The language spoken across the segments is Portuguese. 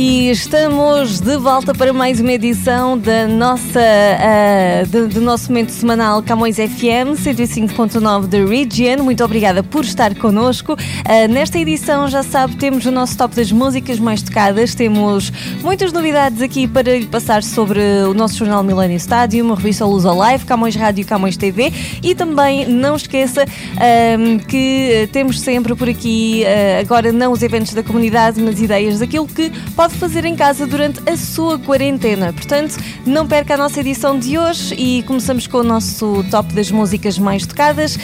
e estamos de volta para mais uma edição da nossa, uh, do, do, nosso momento semanal Camões FM 105.9 da Region. Muito obrigada por estar connosco. Uh, nesta edição, já sabe, temos o nosso top das músicas mais tocadas. Temos muitas novidades aqui para lhe passar sobre o nosso jornal Millennium Stadium, a revista Luz Live, Camões Rádio e Camões TV. E também não esqueça uh, que temos sempre por aqui, agora não os eventos da comunidade, mas ideias daquilo que pode pode fazer em casa durante a sua quarentena. Portanto, não perca a nossa edição de hoje e começamos com o nosso top das músicas mais tocadas. Uh,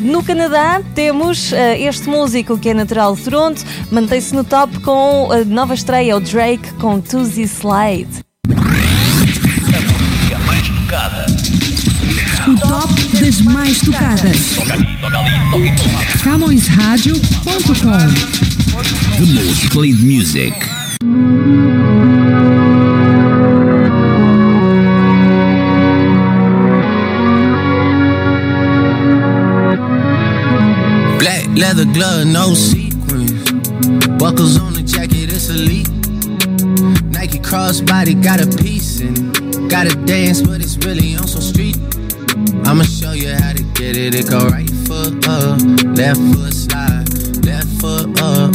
no Canadá temos uh, este músico que é natural de Toronto, mantém-se no top com a nova estreia, o Drake com Tuesday Slide. O top das mais tocadas. CamõesRádio.com The most played music. Black leather glove, no sequins. Buckles on the jacket, it's elite. Nike crossbody got a piece in it. Gotta dance, but it's really on some street. I'ma show you how to get it. It go right foot up, left foot slide, left foot up,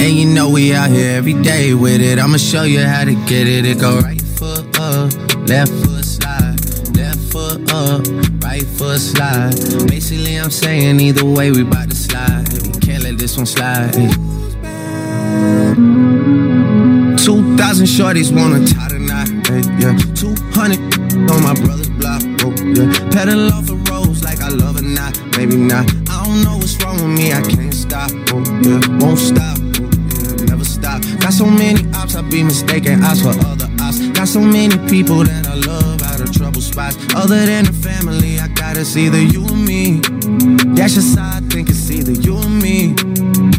And you know we out here every day with it. I'ma show you how to get it. It go right foot up, left foot slide, left foot up, right foot slide. Basically, I'm saying either way, we bout to slide. Can't let this one slide. 2,000 shorties wanna tie the knot, hey, yeah. 200 on my brother's block, oh, yeah. Pedal off the roads like I love it, not, maybe not. I don't know what's wrong with me, I can't stop, oh yeah, won't stop, I be mistaken ops for other ops. Got so many people that I love out of trouble spots. Other than the family, I gotta see the you and me. That's just how I think it's either you and me.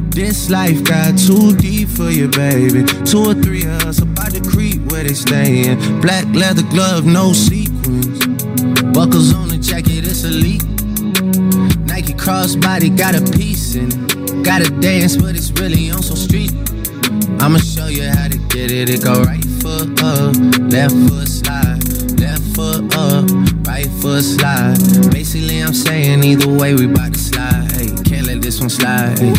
This life got too deep for you, baby. Two or three of us about to creep where they stayin'. Black leather glove, no sequins. Buckles on the jacket, it's elite. Nike crossbody got a piece in it. Gotta dance, but it's really on some street. I'ma show you how to get it. It go right foot up, left foot slide, left foot up, right foot slide. Basically, I'm saying either way, we bout to slide. Hey, can't let this one slide. Hey.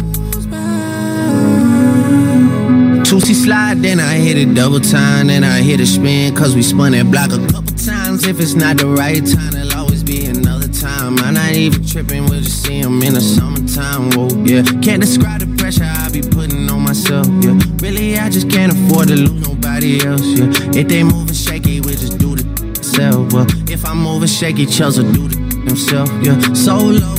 Tootsie slide, then I hit it double time, then I hit a spin, cause we spun that block a couple times. If it's not the right time, it'll always be another time. I'm not even tripping, we'll just see them in the summertime. Whoa, yeah. Can't describe the pressure I be putting on myself, yeah. Really, I just can't afford to lose nobody else, yeah. If they moving shaky, we just do the self. Well, if I'm moving shaky, Chels will do the himself, yeah. So low,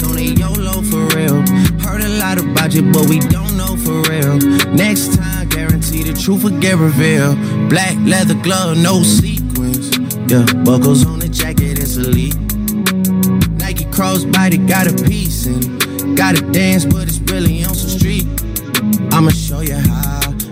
don't need YOLO for real. Heard a lot about you, but we don't know for real. Next time, guarantee the truth will get revealed. Black leather glove, no sequins. Yeah, buckles on the jacket, it's elite. Nike crossbody got a piece and gotta dance, but it's really on some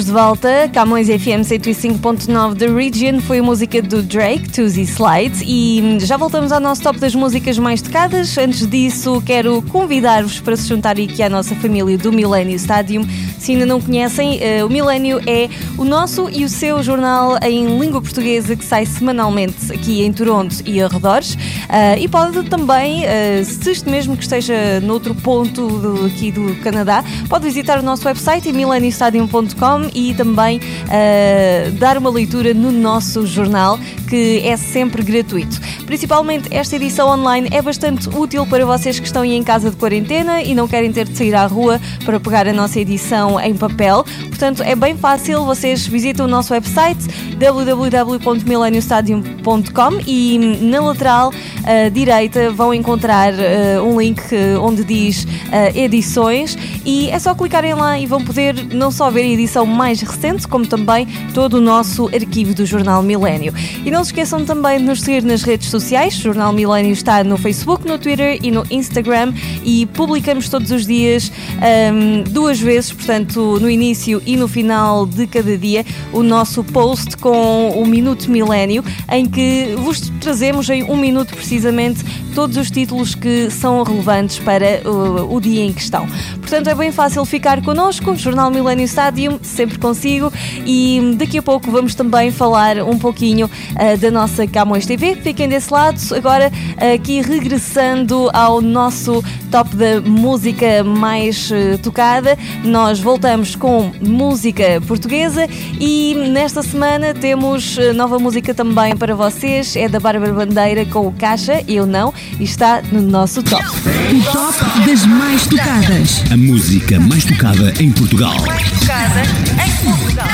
Estamos de volta, Camões FM 105.9 da Region foi a música do Drake, Tuesday Slides e já voltamos ao nosso top das músicas mais tocadas. Antes disso, quero convidar-vos para se juntarem aqui à nossa família do Millennium Stadium. Se ainda não conhecem, eh, o Millennium é o nosso e o seu jornal em língua portuguesa que sai semanalmente aqui em Toronto e arredores. Ah, e pode também, ah, se isto mesmo que esteja noutro ponto aqui do Canadá, pode visitar o nosso website millenniumstadium.com e também ah, dar uma leitura no nosso jornal, que é sempre gratuito. Principalmente esta edição online é bastante útil para vocês que estão aí em casa de quarentena e não querem ter de sair à rua para pegar a nossa edição em papel. Portanto, é bem fácil, vocês visitam o nosso website www.millenniumstadium.com e na lateral ah, direita vão encontrar ah, um link onde diz edições e é só clicarem lá e vão poder não só ver a edição mais recente, como também todo o nosso arquivo do Jornal Milênio. E não se esqueçam também de nos seguir nas redes sociais. O Jornal Milênio está no Facebook, no Twitter e no Instagram e publicamos todos os dias ahm, duas vezes, portanto, no início e no final de cada dia, o nosso post com o Minuto Milênio, em que vos trazemos em um minuto precisamente todos os títulos que são relevantes para uh, o dia em questão. Portanto, é bem fácil ficar connosco, Jornal Millennium Stadium, sempre consigo, e daqui a pouco vamos também falar um pouquinho uh, da nossa Camões TV. Fiquem desse lado, agora aqui regressando ao nosso top da música mais uh, tocada, nós voltamos com música portuguesa e nesta semana temos uh, nova música também para vocês, é da Bárbara Bandeira com o Caixa, Eu Não, e está no nosso top. O top das mais tocadas. A música mais tocada em Portugal. Mais tocada em Portugal.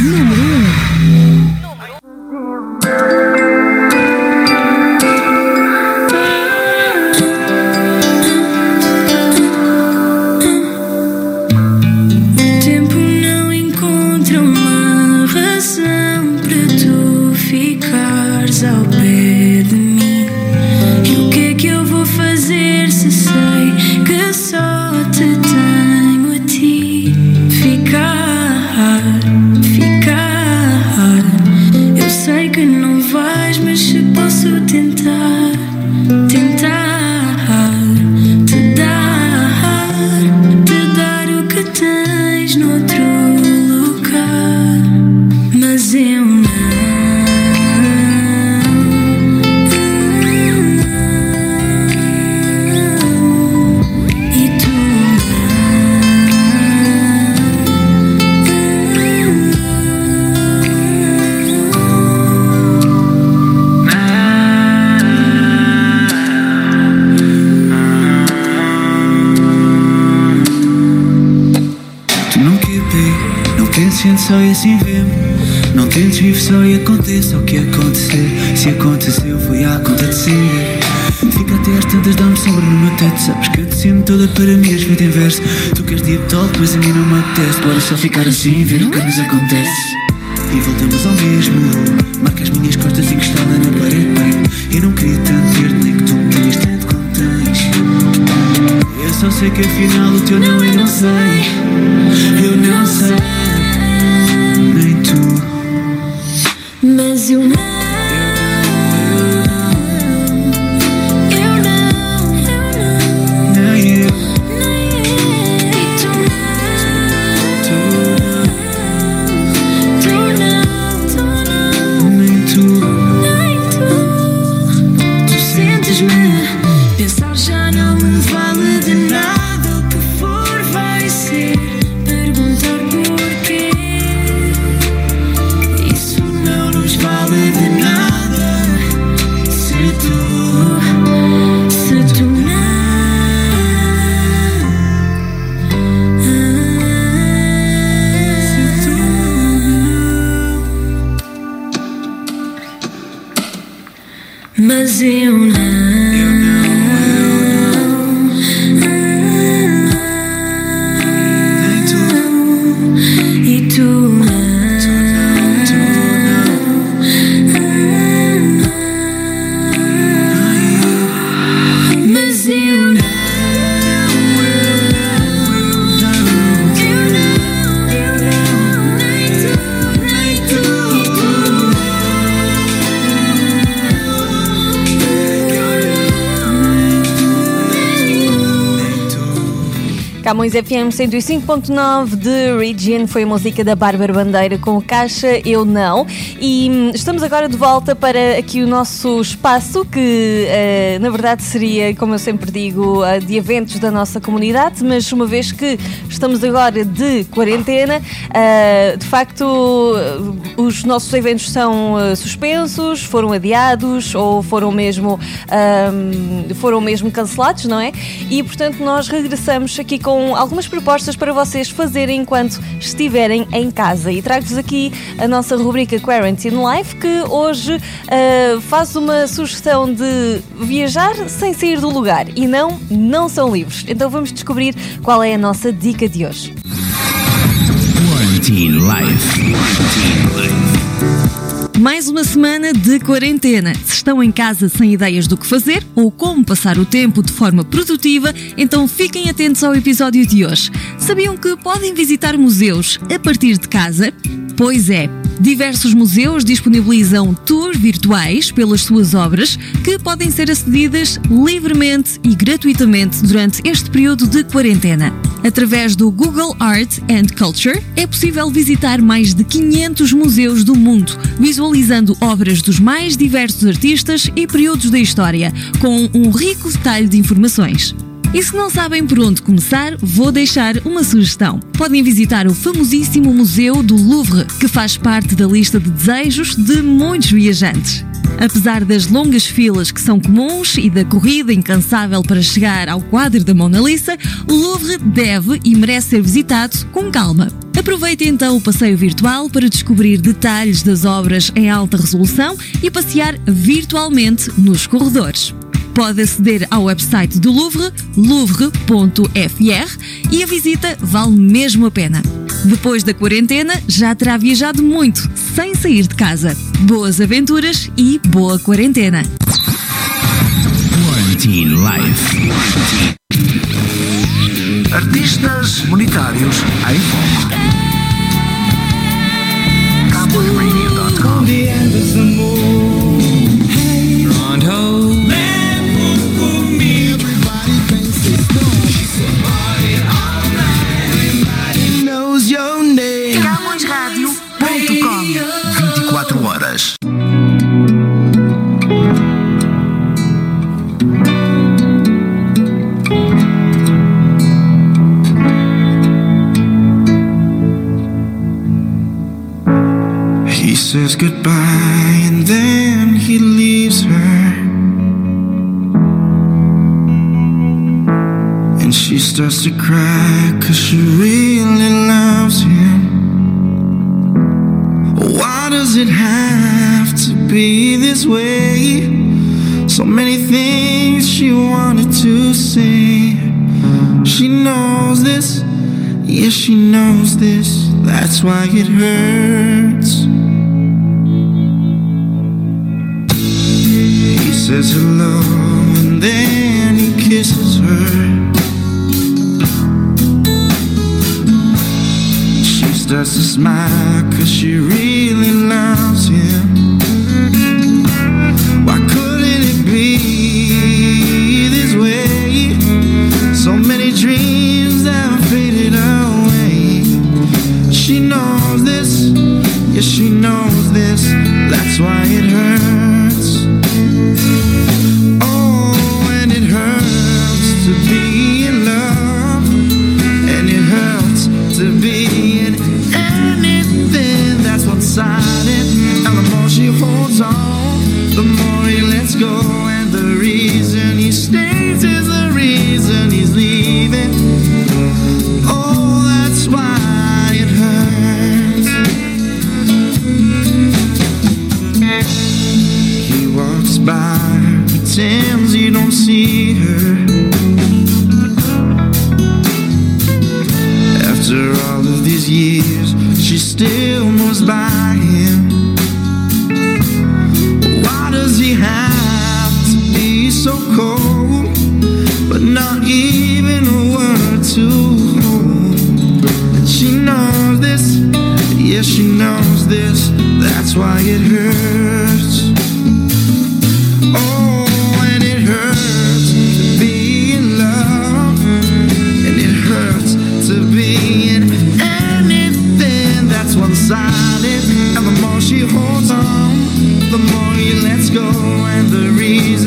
Número 1. Teto. Sabes que eu te sinto toda para mim, és feito inverso. Tu queres deep talk, mas a mim não me apetece. Bora só ficar assim, ver o que nos acontece. E voltamos ao mesmo. Marca as minhas costas encostada na parede, bem. Eu não queria tanto ter, nem que tu me tens tanto como tens. Eu só sei que afinal o teu não eu não sei. Eu não sei. Camões FM 105.9 de Region foi a música da Bárbara Bandeira com Caixa Eu Não. E hum, estamos agora de volta para aqui o nosso espaço, que eh, na verdade seria, como eu sempre digo, eh, de eventos da nossa comunidade, mas uma vez que estamos agora de quarentena, eh, de facto os nossos eventos são suspensos, foram adiados ou foram mesmo, ahm, foram mesmo cancelados, não é? E portanto nós regressamos aqui com algumas propostas para vocês fazerem enquanto estiverem em casa. E trago-vos aqui a nossa rubrica Quarantine Life, que hoje ah, faz uma sugestão de viajar sem sair do lugar. E não, não são livros. Então vamos descobrir qual é a nossa dica de hoje. Quarantine Life. Mais uma semana de quarentena. Se estão em casa sem ideias do que fazer ou como passar o tempo de forma produtiva, então fiquem atentos ao episódio de hoje. Sabiam que podem visitar museus a partir de casa? Pois é. Diversos museus disponibilizam tours virtuais pelas suas obras que podem ser acedidas livremente e gratuitamente durante este período de quarentena. Através do Google Art and Culture, é possível visitar mais de 500 museus do mundo, visualizando obras dos mais diversos artistas e períodos da história, com um rico detalhe de informações. E se não sabem por onde começar, vou deixar uma sugestão. Podem visitar o famosíssimo Museu do Louvre, que faz parte da lista de desejos de muitos viajantes. Apesar das longas filas que são comuns e da corrida incansável para chegar ao quadro da Mona Lisa, o Louvre deve e merece ser visitado com calma. Aproveite então o passeio virtual para descobrir detalhes das obras em alta resolução e passear virtualmente nos corredores. Pode aceder ao website do Louvre, louvre.fr, e a visita vale mesmo a pena. Depois da quarentena, já terá viajado muito, sem sair de casa. Boas aventuras e boa quarentena! Quarantine Life. Artistas monetários em foco. Knows this, yes, she knows this. That's why it hurts. He says hello and then he kisses her. She starts to smile cause she really loves him. Why couldn't yes, she knows this. That's why it hurts. Oh, and it hurts to be go, and the reason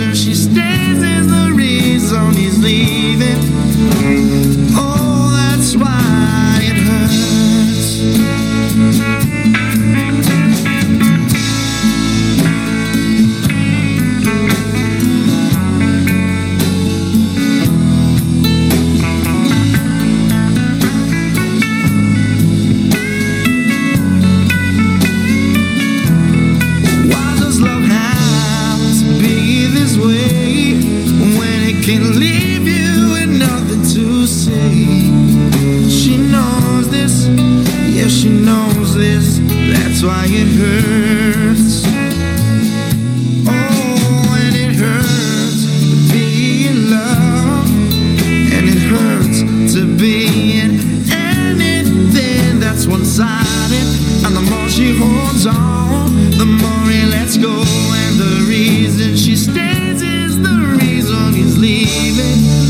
she holds on, the more he lets go. And the reason she stays is the reason he's leaving.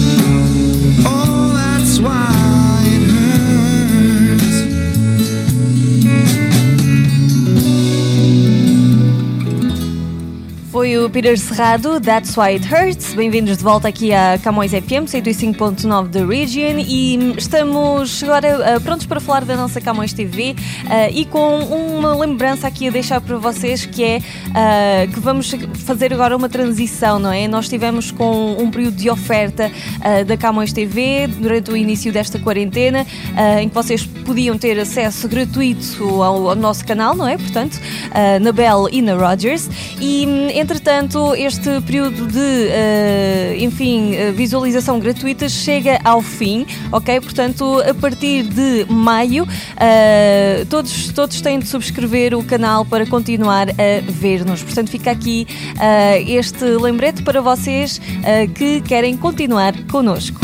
Foi o Peter Serrado, That's Why It Hurts. Bem-vindos de volta aqui à Camões FM 105.9 da Region e estamos agora uh, prontos para falar da nossa Camões TV uh, e com uma lembrança aqui a deixar para vocês que é uh, que vamos fazer agora uma transição, não é? Nós estivemos com um período de oferta da Camões TV durante o início desta quarentena em que vocês podiam ter acesso gratuito ao, ao nosso canal, não é? Portanto, na Bell e na Rogers e Entretanto, este período de, uh, enfim, uh, visualização gratuita chega ao fim, ok? Portanto, a partir de maio, uh, todos, todos têm de subscrever o canal para continuar a ver-nos. Portanto, fica aqui este lembrete para vocês que querem continuar connosco.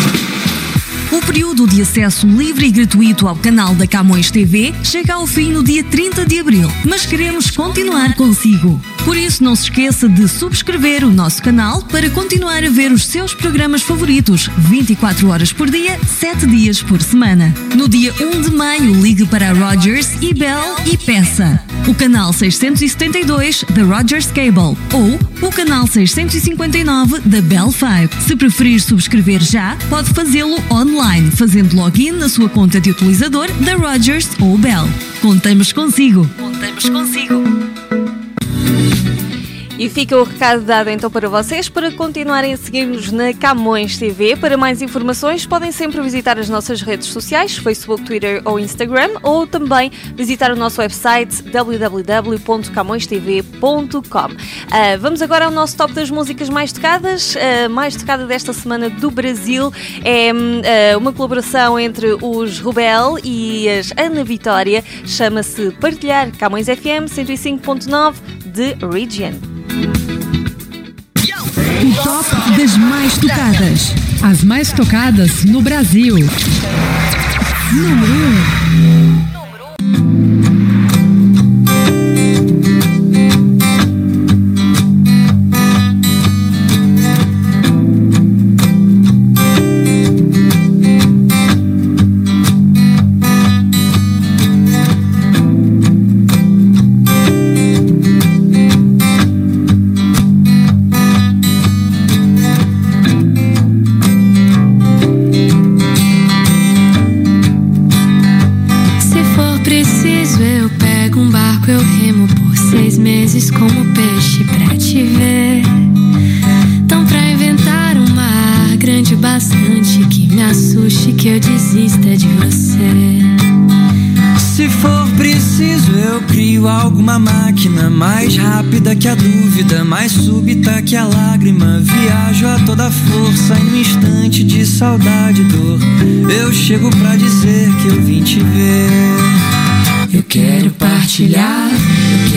O período de acesso livre e gratuito ao canal da Camões TV chega ao fim no dia 30 de abril, mas queremos continuar consigo. Por isso, não se esqueça de subscrever o nosso canal para continuar a ver os seus programas favoritos 24 horas por dia, 7 dias por semana. No dia 1 de maio, ligue para Rogers e Bell e peça o canal 672 da Rogers Cable ou o canal 659 da Bell 5. Se preferir subscrever já, pode fazê-lo online, fazendo login na sua conta de utilizador da Rogers ou Bell. Contamos consigo. Contamos consigo. E fica o recado dado então para vocês para continuarem a seguir-nos na Camões TV. Para mais informações, podem sempre visitar as nossas redes sociais, Facebook, Twitter ou Instagram, ou também visitar o nosso website www.camõestv.com. Uh, vamos agora ao nosso top das músicas mais tocadas. Uh, mais tocada desta semana do Brasil é uh, uma colaboração entre os Rubel e as Ana Vitória. Chama-se Partilhar Camões FM 105.9 de Region. O top das mais tocadas. As mais tocadas no Brasil. Número 1. Assuste que eu desista de você. Se for preciso, eu crio alguma máquina mais rápida que a dúvida, mais súbita que a lágrima. Viajo a toda força em um instante de saudade e dor. Eu chego pra dizer que eu vim te ver. Eu quero partilhar, eu quero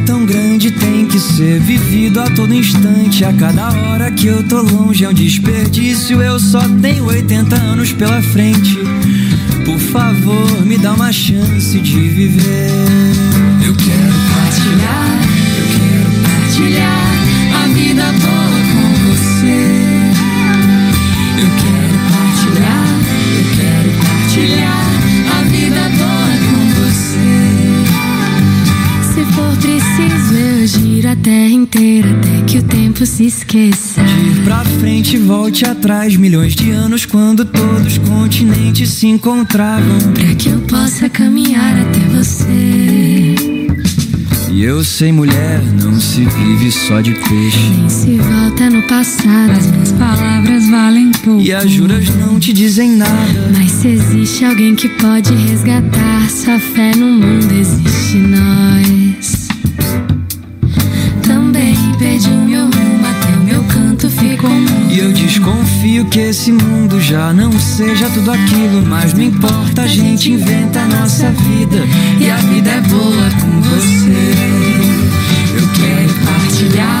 ser vivido a todo instante. A cada hora que eu tô longe é um desperdício. Eu só tenho 80 anos pela frente. Por favor, me dá uma chance de viver. Inteira até que o tempo se esqueça. Ir pra frente volte atrás, milhões de anos quando todos os continentes se encontravam. Pra que eu possa caminhar até você. E eu sei, mulher, não se vive só de peixe. Nem se volta no passado. As minhas palavras valem pouco. E as juras não te dizem nada. Mas se existe alguém que pode resgatar sua fé no mundo, existe nós. Que esse mundo já não seja tudo aquilo. Mas não importa, a gente inventa a nossa vida. E a vida é boa com você. Eu quero partilhar,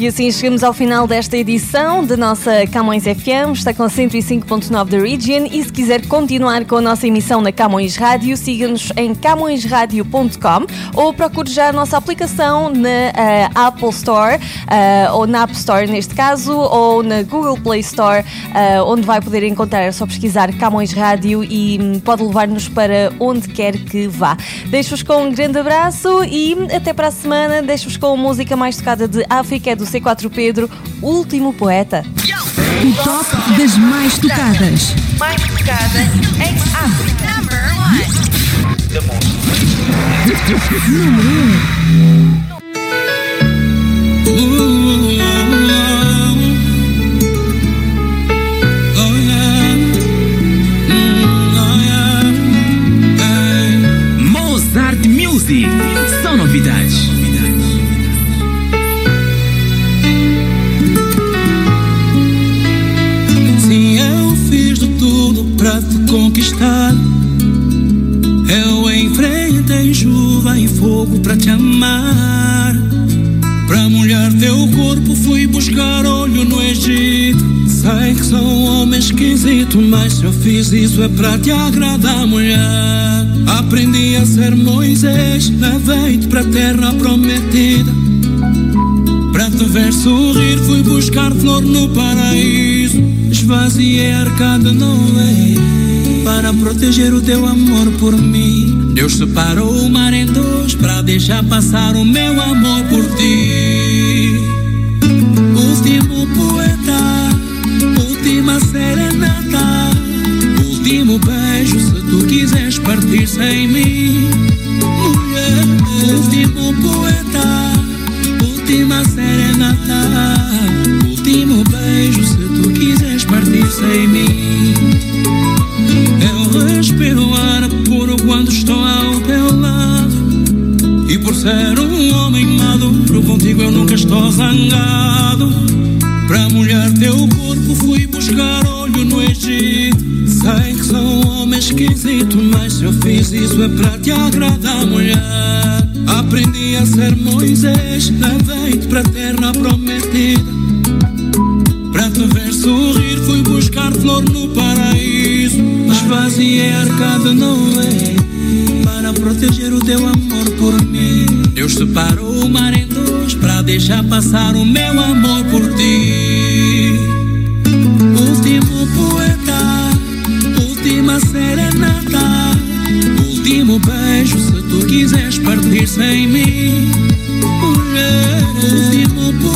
E assim chegamos ao final desta edição da nossa Camões FM. Está com 105.9 da Region. E se quiser continuar com a nossa emissão na Camões Rádio, siga-nos em camõesradio.com ou procure já a nossa aplicação na eh, Apple Store, eh, ou na App Store neste caso, ou na Google Play Store, eh, onde vai poder encontrar, é só pesquisar Camões Rádio e hum, pode levar-nos para onde quer que vá. Deixo-vos com um grande abraço e até para a semana. Deixo-vos com a música mais tocada de África, é do C4 Pedro, Último Poeta. O top das mais tocadas. Mais tocada em África. Number one. Mozart Music. São novidades. Amar. Pra molhar teu corpo fui buscar olho no Egito. Sei que sou um homem esquisito, mas se eu fiz isso é pra te agradar, mulher. Aprendi a ser Moisés, levei-te pra terra prometida. Pra te ver sorrir fui buscar flor no paraíso Esvaziei a arcada Noé Para proteger o teu amor por mim Deus separou o mar em dois Pra deixar passar o meu amor por ti Último poeta Última serenata Último beijo Se tu quiseres partir sem mim Mulher Último poeta última serenata, último beijo se tu quiseres partir sem mim. Ser um homem maduro, contigo eu nunca estou zangado. Pra molhar teu corpo fui buscar olho no Egito. Sei que sou um homem esquisito, mas se eu fiz isso é pra te agradar, mulher. Aprendi a ser Moisés, levei-te pra terra prometida. Pra te ver sorrir, fui buscar flor no paraíso. Esvaziei a arcada Noé para proteger o teu amor por mim. Deus separou o mar em dois pra deixar passar o meu amor por ti. Último poeta, última serenata, último beijo se tu quiseres partir sem mim. Mulher, último poeta,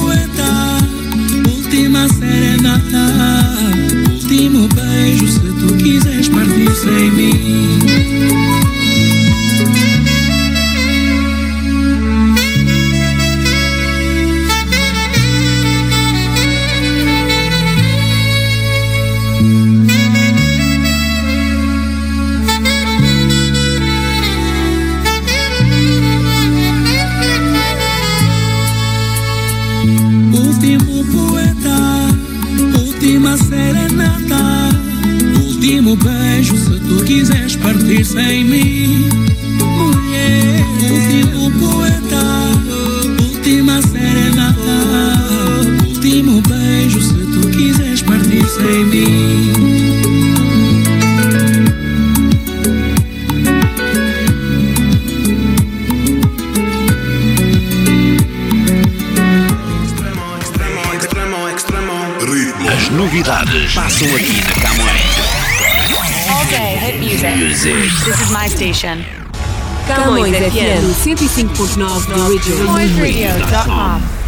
FM 105.9 da Region. CamõesRadio.com.